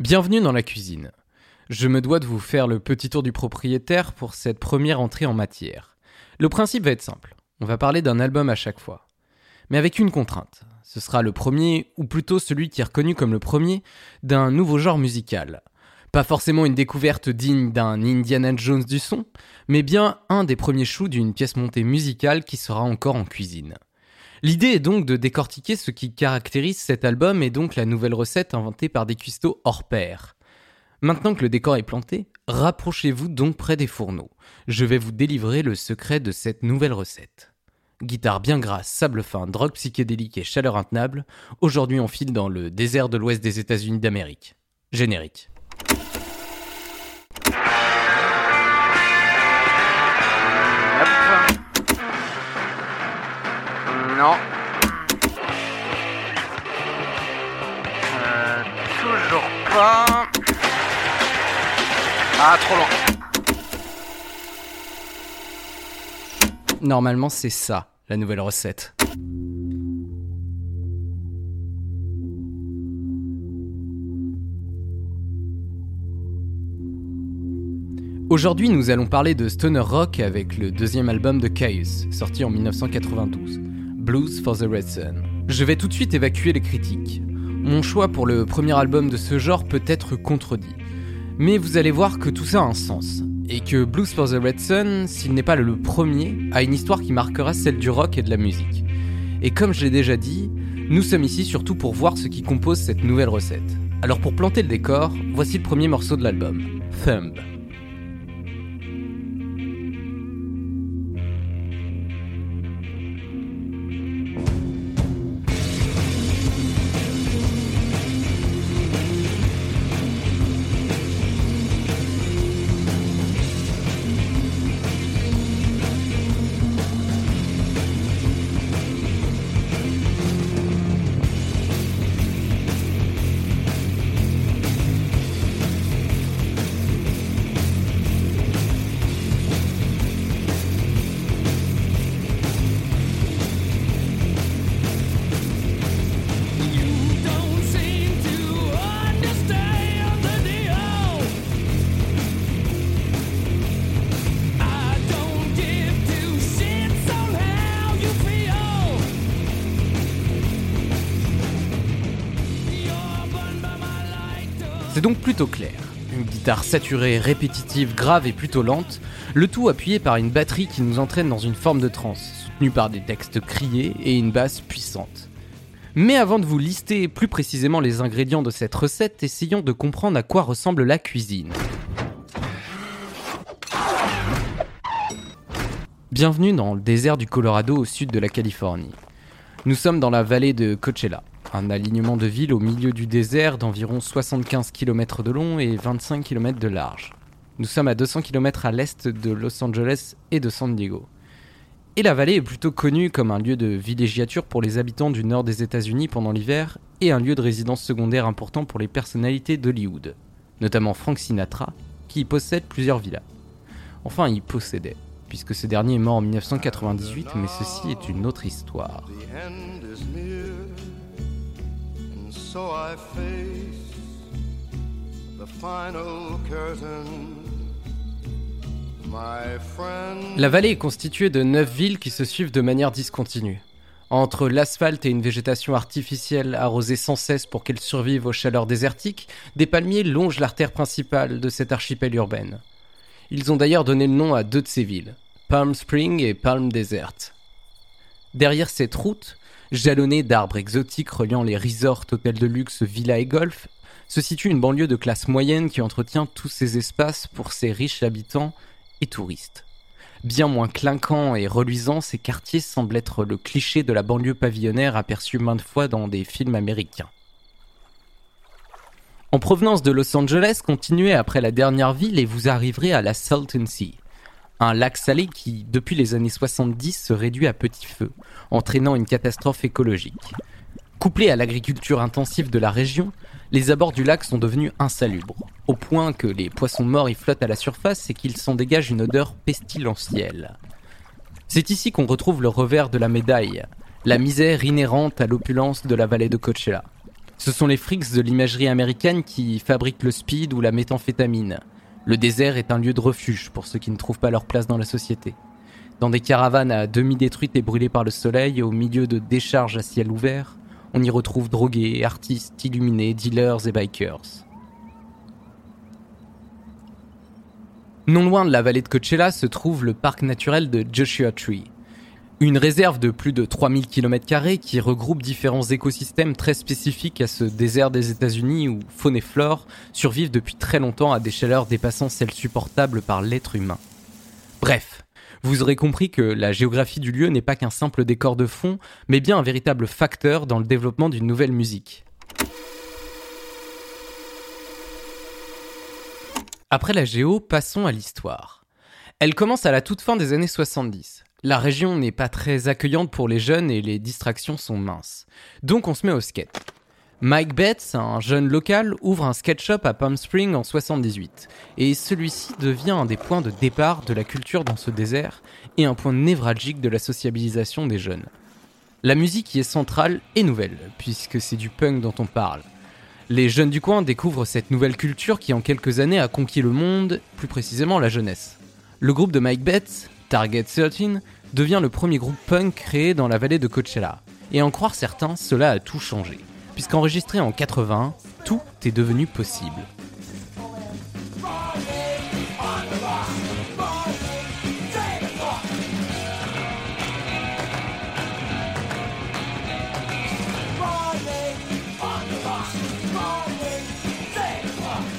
Bienvenue dans la cuisine. Je me dois de vous faire le petit tour du propriétaire pour cette première entrée en matière. Le principe va être simple. On va parler d'un album à chaque fois. Mais avec une contrainte. Ce sera le premier, ou plutôt celui qui est reconnu comme le premier, d'un nouveau genre musical. Pas forcément une découverte digne d'un Indiana Jones du son, mais bien un des premiers choux d'une pièce montée musicale qui sera encore en cuisine. L'idée est donc de décortiquer ce qui caractérise cet album et donc la nouvelle recette inventée par des cuistots hors pair. Maintenant que le décor est planté, rapprochez-vous donc près des fourneaux. Je vais vous délivrer le secret de cette nouvelle recette. Guitare bien grasse, sable fin, drogue psychédélique et chaleur intenable, aujourd'hui on file dans le désert de l'ouest des États-Unis d'Amérique. Générique. Euh, toujours pas. Ah, trop loin. Normalement c'est ça, la nouvelle recette. Aujourd'hui, nous allons parler de stoner rock avec le deuxième album de Caius, sorti en 1992, Blues for the Red Sun. Je vais tout de suite évacuer les critiques. Mon choix pour le premier album de ce genre peut être contredit. Mais vous allez voir que tout ça a un sens. Et que Blues for the Red Sun, s'il n'est pas le premier, a une histoire qui marquera celle du rock et de la musique. Et comme je l'ai déjà dit, nous sommes ici surtout pour voir ce qui compose cette nouvelle recette. Alors pour planter le décor, voici le premier morceau de l'album, Thumb. C'est donc plutôt clair. Une guitare saturée, répétitive, grave et plutôt lente, le tout appuyé par une batterie qui nous entraîne dans une forme de transe, soutenue par des textes criés et une basse puissante. Mais avant de vous lister plus précisément les ingrédients de cette recette, essayons de comprendre à quoi ressemble la cuisine. Bienvenue dans le désert du Colorado au sud de la Californie. Nous sommes dans la vallée de Coachella, un alignement de villes au milieu du désert d'environ 75 km de long et 25 km de large. Nous sommes à 200 km à l'est de Los Angeles et de San Diego. Et la vallée est plutôt connue comme un lieu de villégiature pour les habitants du nord des États-Unis pendant l'hiver et un lieu de résidence secondaire important pour les personnalités d'Hollywood, notamment Frank Sinatra, qui y possède plusieurs villas. Enfin, y possédait, puisque ce dernier est mort en 1998, mais ceci est une autre histoire. So I face the final curtain. La vallée est constituée de neuf villes qui se suivent de manière discontinue. Entre l'asphalte et une végétation artificielle arrosée sans cesse pour qu'elle survive aux chaleurs désertiques, des palmiers longent l'artère principale de cette archipel urbaine. Ils ont d'ailleurs donné le nom à deux de ces villes, Palm Spring et Palm Desert. Derrière cette route, jalonnée d'arbres exotiques reliant les resorts, hôtels de luxe, villas et golf, se situe une banlieue de classe moyenne qui entretient tous ces espaces pour ses riches habitants et touristes. Bien moins clinquants et reluisants, ces quartiers semblent être le cliché de la banlieue pavillonnaire aperçue maintes fois dans des films américains. En provenance de Los Angeles, continuez après la dernière ville et vous arriverez à la Salton Sea, un lac salé qui, depuis les années 70, se réduit à petit feu, entraînant une catastrophe écologique. Couplé à l'agriculture intensive de la région, les abords du lac sont devenus insalubres, au point que les poissons morts y flottent à la surface et qu'ils s'en dégagent une odeur pestilentielle. C'est ici qu'on retrouve le revers de la médaille, la misère inhérente à l'opulence de la vallée de Coachella. Ce sont les frics de l'imagerie américaine qui fabriquent le speed ou la méthamphétamine. Le désert est un lieu de refuge pour ceux qui ne trouvent pas leur place dans la société. Dans des caravanes à demi détruites et brûlées par le soleil, au milieu de décharges à ciel ouvert, on y retrouve drogués, artistes, illuminés, dealers et bikers. Non loin de la vallée de Coachella se trouve le parc naturel de Joshua Tree. Une réserve de plus de 3000 km qui regroupe différents écosystèmes très spécifiques à ce désert des États-Unis où faune et flore survivent depuis très longtemps à des chaleurs dépassant celles supportables par l'être humain. Bref, vous aurez compris que la géographie du lieu n'est pas qu'un simple décor de fond, mais bien un véritable facteur dans le développement d'une nouvelle musique. Après la géo, passons à l'histoire. Elle commence à la toute fin des années 70. La région n'est pas très accueillante pour les jeunes et les distractions sont minces. Donc on se met au skate. Mike Betts, un jeune local, ouvre un skate shop à Palm Springs en 78. Et celui-ci devient un des points de départ de la culture dans ce désert et un point névralgique de la sociabilisation des jeunes. La musique y est centrale et nouvelle, puisque c'est du punk dont on parle. Les jeunes du coin découvrent cette nouvelle culture qui en quelques années a conquis le monde, plus précisément la jeunesse. Le groupe de Mike Betts, Target 13 devient le premier groupe punk créé dans la vallée de Coachella. Et en croire certains, cela a tout changé. Puisqu'enregistré en 80, tout est devenu possible.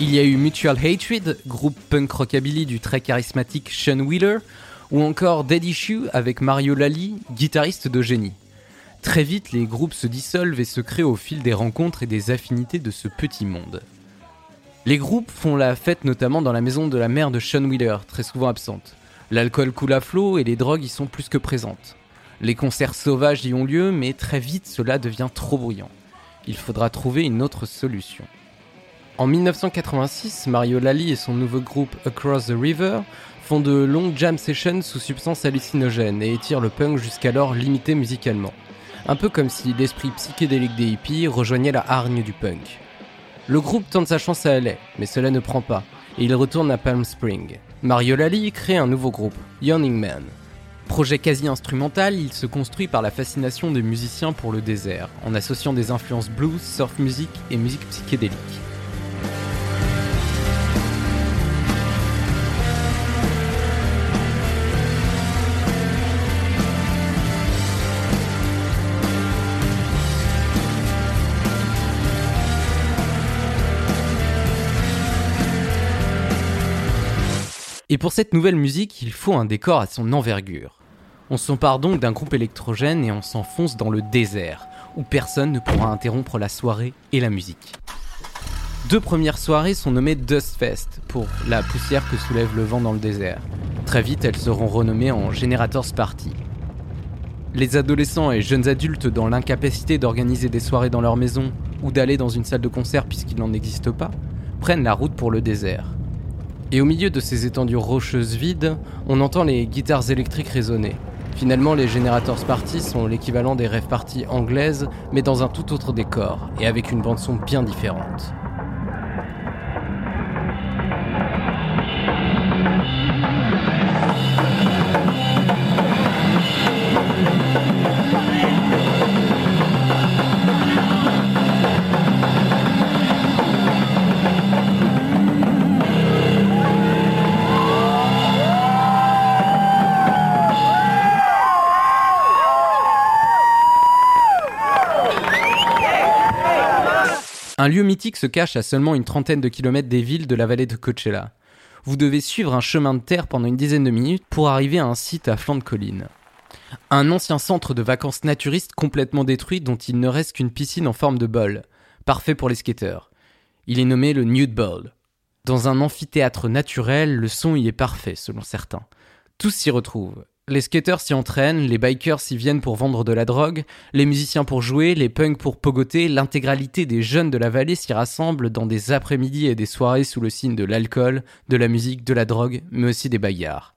Il y a eu Mutual Hatred, groupe punk rockabilly du très charismatique Sean Wheeler, ou encore Dead Issue avec Mario Lally, guitariste de génie. Très vite, les groupes se dissolvent et se créent au fil des rencontres et des affinités de ce petit monde. Les groupes font la fête notamment dans la maison de la mère de Sean Wheeler, très souvent absente. L'alcool coule à flot et les drogues y sont plus que présentes. Les concerts sauvages y ont lieu, mais très vite cela devient trop bruyant. Il faudra trouver une autre solution. En 1986, Mario Lally et son nouveau groupe Across the River font de longues jam sessions sous substances hallucinogènes et étirent le punk jusqu'alors limité musicalement. Un peu comme si l'esprit psychédélique des hippies rejoignait la hargne du punk. Le groupe tente sa chance à LA, mais cela ne prend pas, et il retourne à Palm Springs. Mario Lally crée un nouveau groupe, Yawning Man. Projet quasi instrumental, il se construit par la fascination des musiciens pour le désert, en associant des influences blues, surf music et musique psychédélique. Et pour cette nouvelle musique, il faut un décor à son envergure. On s'empare donc d'un groupe électrogène et on s'enfonce dans le désert, où personne ne pourra interrompre la soirée et la musique. Deux premières soirées sont nommées Dust Fest, pour la poussière que soulève le vent dans le désert. Très vite, elles seront renommées en Generators Party. Les adolescents et jeunes adultes dans l'incapacité d'organiser des soirées dans leur maison ou d'aller dans une salle de concert puisqu'il n'en existe pas, prennent la route pour le désert. Et au milieu de ces étendues rocheuses vides, on entend les guitares électriques résonner. Finalement, les Generators Party sont l'équivalent des rêves parties anglaises, mais dans un tout autre décor, et avec une bande-son bien différente. Un lieu mythique se cache à seulement une trentaine de kilomètres des villes de la vallée de Coachella. Vous devez suivre un chemin de terre pendant une dizaine de minutes pour arriver à un site à flanc de colline. Un ancien centre de vacances naturistes complètement détruit dont il ne reste qu'une piscine en forme de bol, parfait pour les skateurs. Il est nommé le Nude Bowl. Dans un amphithéâtre naturel, le son y est parfait selon certains. Tous s'y retrouvent. Les skateurs s'y entraînent, les bikers s'y viennent pour vendre de la drogue, les musiciens pour jouer, les punks pour pogoter, l'intégralité des jeunes de la vallée s'y rassemble dans des après-midi et des soirées sous le signe de l'alcool, de la musique, de la drogue, mais aussi des bagarres.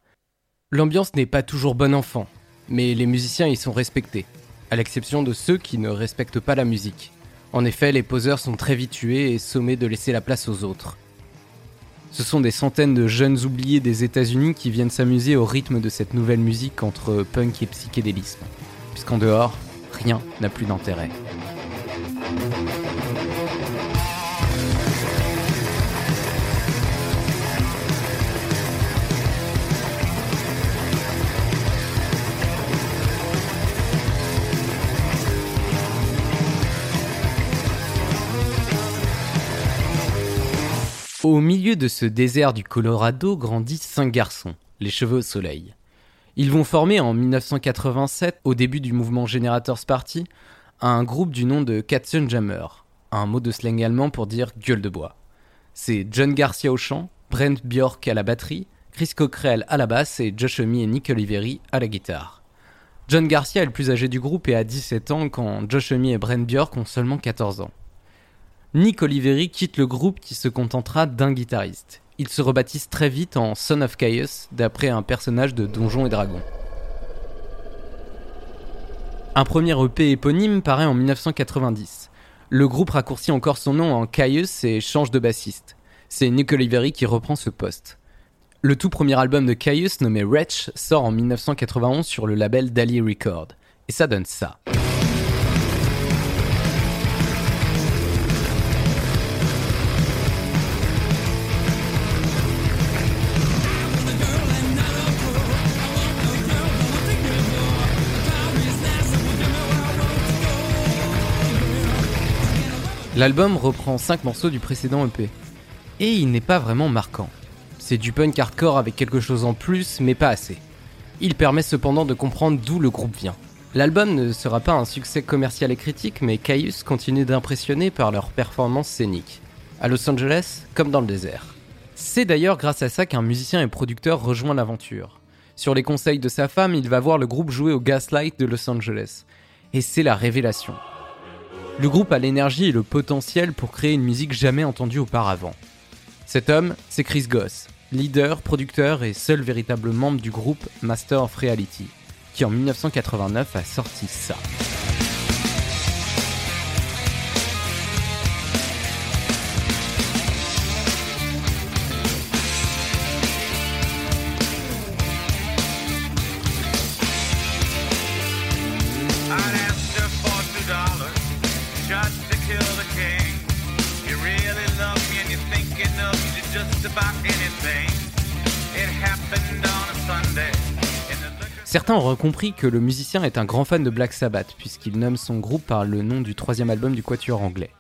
L'ambiance n'est pas toujours bon enfant, mais les musiciens y sont respectés, à l'exception de ceux qui ne respectent pas la musique. En effet, les poseurs sont très vite tués et sommés de laisser la place aux autres. Ce sont des centaines de jeunes oubliés des États-Unis qui viennent s'amuser au rythme de cette nouvelle musique entre punk et psychédélisme, puisqu'en dehors, rien n'a plus d'intérêt. Au milieu de ce désert du Colorado grandissent cinq garçons, les cheveux au soleil. Ils vont former en 1987, au début du mouvement Generators Party, un groupe du nom de Katzenjammer, un mot de slang allemand pour dire gueule de bois. C'est John Garcia au chant, Brent Bjork à la batterie, Chris Cockrell à la basse et Josh et Nick Oliveri à la guitare. John Garcia est le plus âgé du groupe et a 17 ans quand Josh et Brent Bjork ont seulement 14 ans. Nick Oliveri quitte le groupe qui se contentera d'un guitariste. Il se rebaptise très vite en Son of Chaos, d'après un personnage de Donjons et Dragons. Un premier EP éponyme paraît en 1990. Le groupe raccourcit encore son nom en Caius et change de bassiste. C'est Nick Oliveri qui reprend ce poste. Le tout premier album de Caius, nommé Wretch, sort en 1991 sur le label Dali Record. Et ça donne ça. L'album reprend 5 morceaux du précédent EP. Et il n'est pas vraiment marquant. C'est du punk hardcore avec quelque chose en plus, mais pas assez. Il permet cependant de comprendre d'où le groupe vient. L'album ne sera pas un succès commercial et critique, mais Caius continue d'impressionner par leur performance scénique. À Los Angeles, comme dans le désert. C'est d'ailleurs grâce à ça qu'un musicien et producteur rejoint l'aventure. Sur les conseils de sa femme, il va voir le groupe jouer au Gaslight de Los Angeles. Et c'est la révélation. Le groupe a l'énergie et le potentiel pour créer une musique jamais entendue auparavant. Cet homme, c'est Chris Goss, leader, producteur et seul véritable membre du groupe Master of Reality, qui en 1989 a sorti ça. Certains auraient compris que le musicien est un grand fan de Black Sabbath, puisqu'il nomme son groupe par le nom du troisième album du quatuor anglais.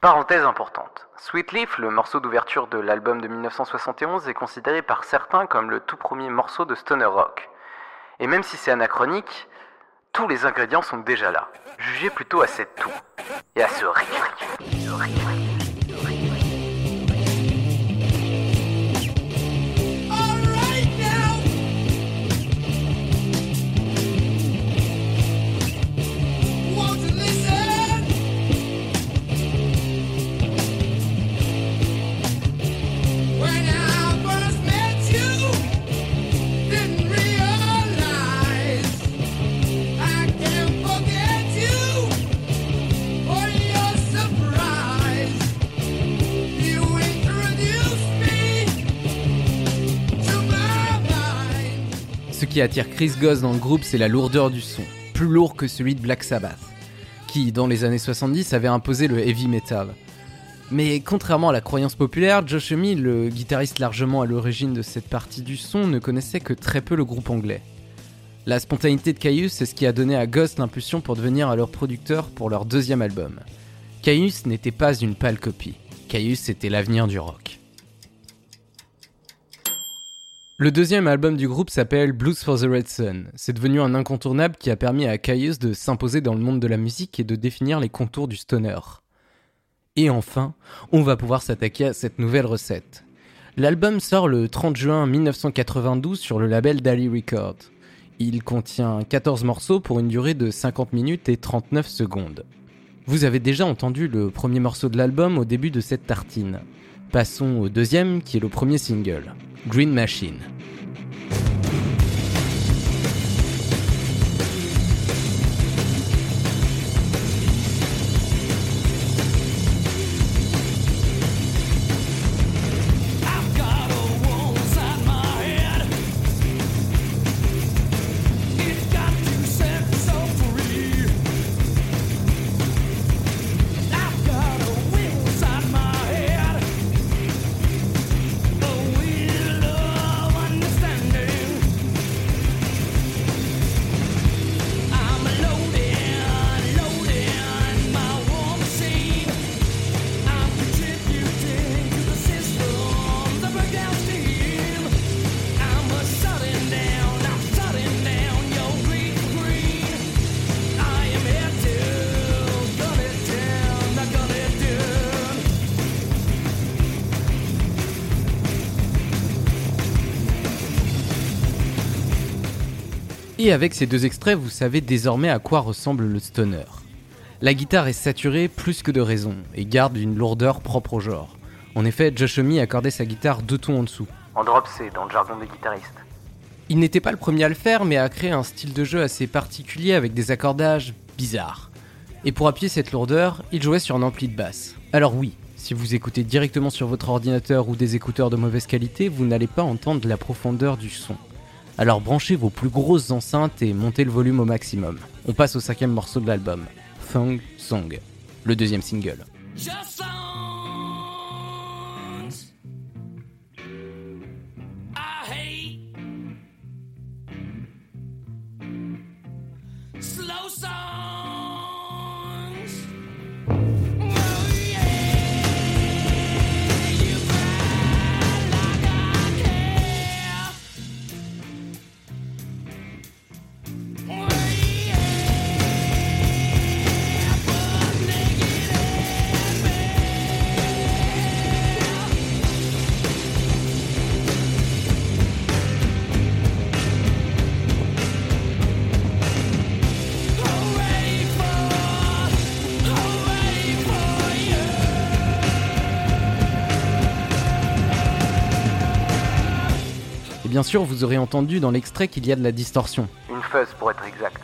Parenthèse importante. Sweet Leaf, le morceau d'ouverture de l'album de 1971, est considéré par certains comme le tout premier morceau de stoner rock. Et même si c'est anachronique, tous les ingrédients sont déjà là. Jugez plutôt à cette toux et à ce riff. Qui attire Chris Goss dans le groupe, c'est la lourdeur du son, plus lourd que celui de Black Sabbath, qui, dans les années 70, avait imposé le heavy metal. Mais contrairement à la croyance populaire, Josh Homme, le guitariste largement à l'origine de cette partie du son, ne connaissait que très peu le groupe anglais. La spontanéité de Caius, c'est ce qui a donné à Ghost l'impulsion pour devenir leur producteur pour leur deuxième album. Caius n'était pas une pâle copie. Caius était l'avenir du rock. Le deuxième album du groupe s'appelle Blues for the Red Sun. C'est devenu un incontournable qui a permis à Caius de s'imposer dans le monde de la musique et de définir les contours du stoner. Et enfin, on va pouvoir s'attaquer à cette nouvelle recette. L'album sort le 30 juin 1992 sur le label Dali Records. Il contient 14 morceaux pour une durée de 50 minutes et 39 secondes. Vous avez déjà entendu le premier morceau de l'album au début de cette tartine. Passons au deuxième qui est le premier single, Green Machine. Et avec ces deux extraits, vous savez désormais à quoi ressemble le stoner. La guitare est saturée plus que de raison et garde une lourdeur propre au genre. En effet, Josh Homme accordait sa guitare deux tons en dessous. En drop C, dans le jargon des guitaristes. Il n'était pas le premier à le faire, mais a créé un style de jeu assez particulier avec des accordages bizarres. Et pour appuyer cette lourdeur, il jouait sur un ampli de basse. Alors oui, si vous écoutez directement sur votre ordinateur ou des écouteurs de mauvaise qualité, vous n'allez pas entendre la profondeur du son. Alors branchez vos plus grosses enceintes et montez le volume au maximum. On passe au cinquième morceau de l'album, Thong Song, le deuxième single. Bien sûr, vous aurez entendu dans l'extrait qu'il y a de la distorsion. Une fuzz pour être exact.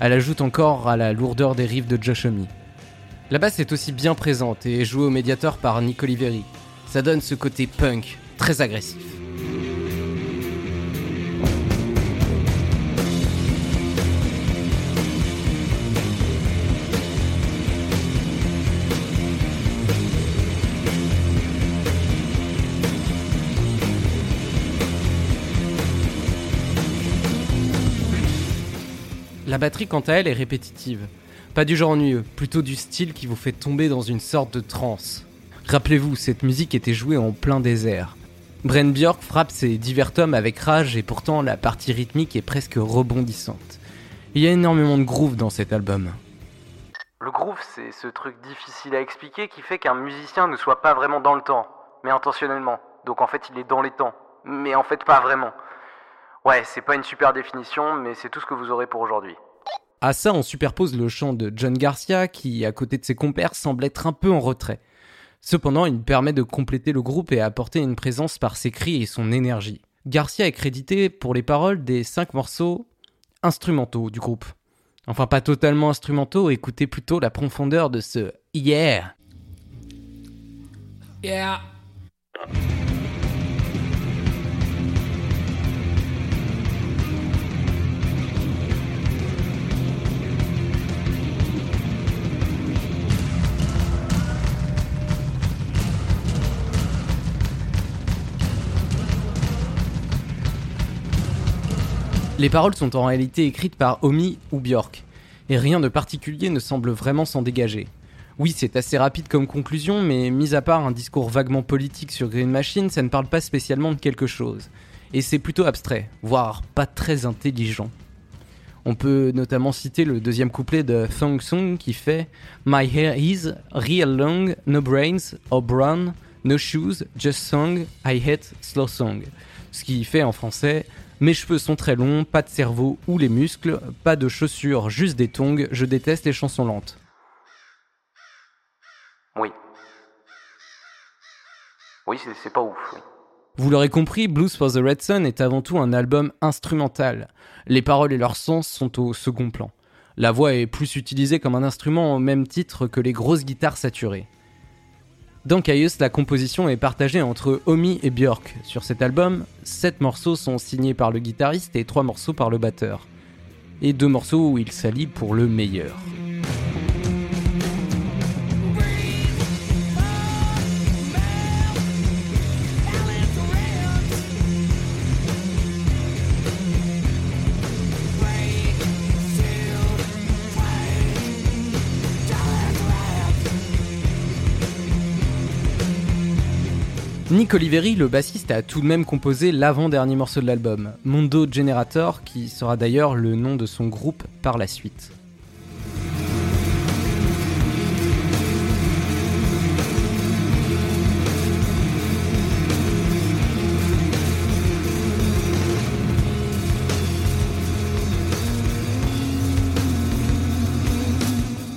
Elle ajoute encore à la lourdeur des riffs de Josh Homme. La basse est aussi bien présente et est jouée au médiateur par Nick Oliveri. Ça donne ce côté punk, très agressif. Batterie, quant à elle, est répétitive. Pas du genre ennuyeux, plutôt du style qui vous fait tomber dans une sorte de transe. Rappelez-vous, cette musique était jouée en plein désert. Bren Björk frappe ses divers tomes avec rage et pourtant la partie rythmique est presque rebondissante. Il y a énormément de groove dans cet album. Le groove, c'est ce truc difficile à expliquer qui fait qu'un musicien ne soit pas vraiment dans le temps, mais intentionnellement. Donc en fait, il est dans les temps, mais en fait pas vraiment. Ouais, c'est pas une super définition, mais c'est tout ce que vous aurez pour aujourd'hui. À ça, on superpose le chant de John Garcia, qui, à côté de ses compères, semble être un peu en retrait. Cependant, il permet de compléter le groupe et apporter une présence par ses cris et son énergie. Garcia est crédité pour les paroles des cinq morceaux instrumentaux du groupe. Enfin, pas totalement instrumentaux, écoutez plutôt la profondeur de ce Yeah. Yeah. Les paroles sont en réalité écrites par Omi ou Björk, et rien de particulier ne semble vraiment s'en dégager. Oui, c'est assez rapide comme conclusion, mais mis à part un discours vaguement politique sur Green Machine, ça ne parle pas spécialement de quelque chose. Et c'est plutôt abstrait, voire pas très intelligent. On peut notamment citer le deuxième couplet de Thong Song qui fait My hair is real long, no brains or brown, no shoes, just song, I hate slow song. Ce qui fait en français mes cheveux sont très longs, pas de cerveau ou les muscles, pas de chaussures, juste des tongs, je déteste les chansons lentes. Oui. Oui, c'est pas ouf. Vous l'aurez compris, Blues for the Red Sun est avant tout un album instrumental. Les paroles et leur sens sont au second plan. La voix est plus utilisée comme un instrument au même titre que les grosses guitares saturées. Dans Caius, la composition est partagée entre Omi et Björk. Sur cet album, 7 morceaux sont signés par le guitariste et 3 morceaux par le batteur. Et 2 morceaux où il s'allie pour le meilleur. Nick Oliveri, le bassiste, a tout de même composé l'avant-dernier morceau de l'album, Mondo Generator, qui sera d'ailleurs le nom de son groupe par la suite.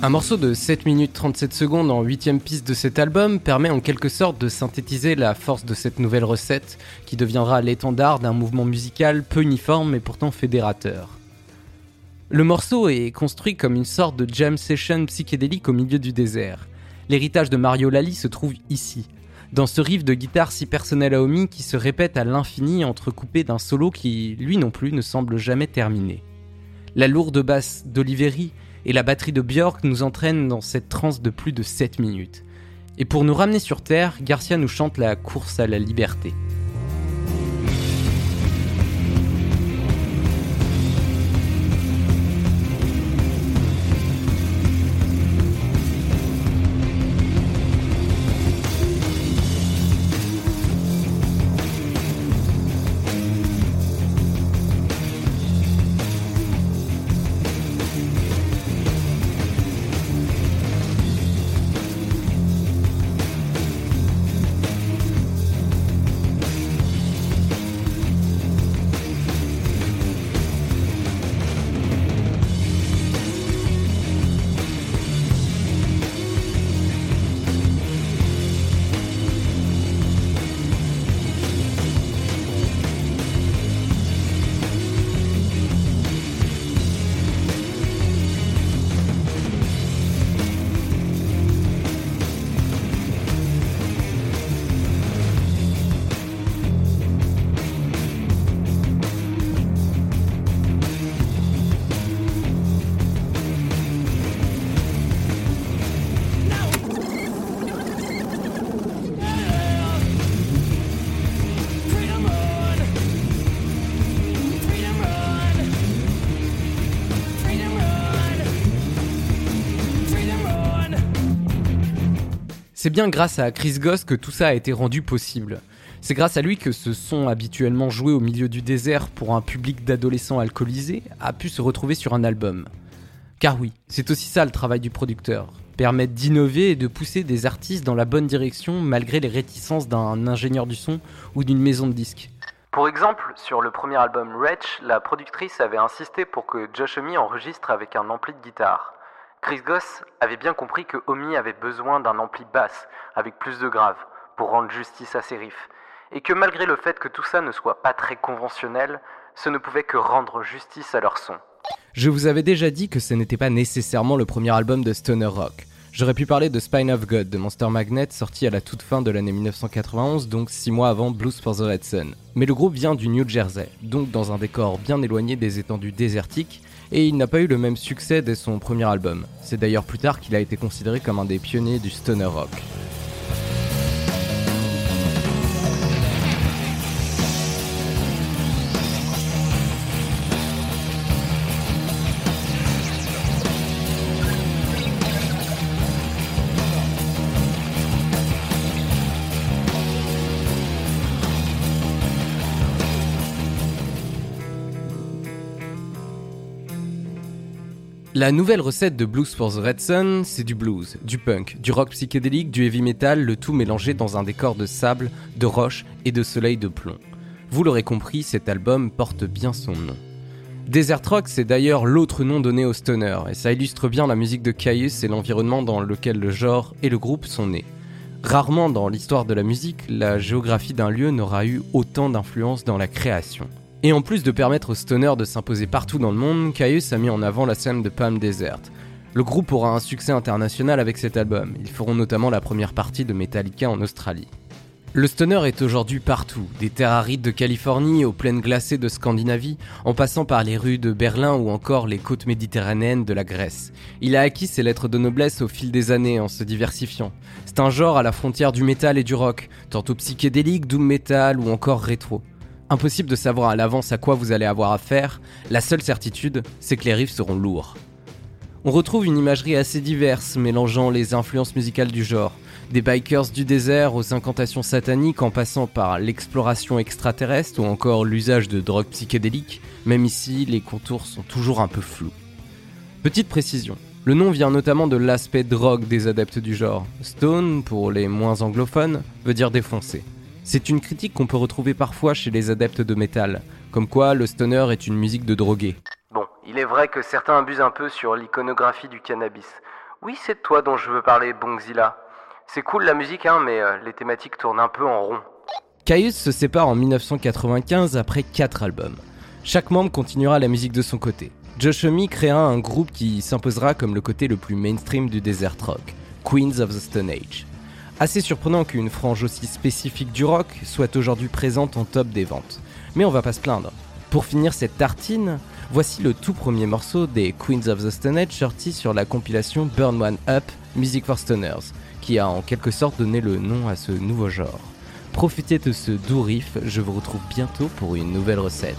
Un morceau de 7 minutes 37 secondes en huitième piste de cet album permet en quelque sorte de synthétiser la force de cette nouvelle recette qui deviendra l'étendard d'un mouvement musical peu uniforme mais pourtant fédérateur. Le morceau est construit comme une sorte de jam session psychédélique au milieu du désert. L'héritage de Mario Lally se trouve ici, dans ce riff de guitare si personnel à Omi qui se répète à l'infini entrecoupé d'un solo qui, lui non plus, ne semble jamais terminé. La lourde basse d'Oliveri et la batterie de Björk nous entraînent dans cette transe de plus de 7 minutes. Et pour nous ramener sur Terre, Garcia nous chante la course à la liberté. C'est bien grâce à Chris Goss que tout ça a été rendu possible. C'est grâce à lui que ce son habituellement joué au milieu du désert pour un public d'adolescents alcoolisés a pu se retrouver sur un album. Car oui, c'est aussi ça le travail du producteur, permettre d'innover et de pousser des artistes dans la bonne direction malgré les réticences d'un ingénieur du son ou d'une maison de disques. Pour exemple, sur le premier album Wretch, la productrice avait insisté pour que Josh Homme enregistre avec un ampli de guitare. Chris Goss avait bien compris que Omi avait besoin d'un ampli basse, avec plus de graves, pour rendre justice à ses riffs, et que malgré le fait que tout ça ne soit pas très conventionnel, ce ne pouvait que rendre justice à leur son. Je vous avais déjà dit que ce n'était pas nécessairement le premier album de Stoner Rock. J'aurais pu parler de Spine of God de Monster Magnet, sorti à la toute fin de l'année 1991, donc 6 mois avant Blues for the Red Sun. Mais le groupe vient du New Jersey, donc dans un décor bien éloigné des étendues désertiques, et il n'a pas eu le même succès dès son premier album. C'est d'ailleurs plus tard qu'il a été considéré comme un des pionniers du stoner rock. La nouvelle recette de Blues for the Red Sun, c'est du blues, du punk, du rock psychédélique, du heavy metal, le tout mélangé dans un décor de sable, de roche et de soleil de plomb. Vous l'aurez compris, cet album porte bien son nom. Desert Rock, c'est d'ailleurs l'autre nom donné au stoner, et ça illustre bien la musique de Caius et l'environnement dans lequel le genre et le groupe sont nés. Rarement dans l'histoire de la musique, la géographie d'un lieu n'aura eu autant d'influence dans la création. Et en plus de permettre aux stoners de s'imposer partout dans le monde, Caius a mis en avant la scène de Palm Desert. Le groupe aura un succès international avec cet album, ils feront notamment la première partie de Metallica en Australie. Le stoner est aujourd'hui partout, des terres arides de Californie aux plaines glacées de Scandinavie, en passant par les rues de Berlin ou encore les côtes méditerranéennes de la Grèce. Il a acquis ses lettres de noblesse au fil des années en se diversifiant. C'est un genre à la frontière du métal et du rock, tantôt psychédélique, doom metal ou encore rétro. Impossible de savoir à l'avance à quoi vous allez avoir affaire, la seule certitude, c'est que les riffs seront lourds. On retrouve une imagerie assez diverse, mélangeant les influences musicales du genre, des bikers du désert aux incantations sataniques en passant par l'exploration extraterrestre ou encore l'usage de drogues psychédéliques, même ici les contours sont toujours un peu flous. Petite précision, le nom vient notamment de l'aspect drogue des adeptes du genre. Stone, pour les moins anglophones, veut dire défoncé. C'est une critique qu'on peut retrouver parfois chez les adeptes de métal, comme quoi le stoner est une musique de drogué. Bon, il est vrai que certains abusent un peu sur l'iconographie du cannabis, Oui, c'est de toi dont je veux parler, Bongzilla. C'est cool la musique, hein, mais euh, les thématiques tournent un peu en rond. Caius se sépare en 1995 après 4 albums. Chaque membre continuera la musique de son côté. Josh Homme créera un groupe qui s'imposera comme le côté le plus mainstream du desert rock, Queens of the Stone Age. Assez surprenant qu'une frange aussi spécifique du rock soit aujourd'hui présente en top des ventes. Mais on va pas se plaindre. Pour finir cette tartine, voici le tout premier morceau des Queens of the Stone Age sorti sur la compilation Burn One Up Music for Stoners, qui a en quelque sorte donné le nom à ce nouveau genre. Profitez de ce doux riff, je vous retrouve bientôt pour une nouvelle recette.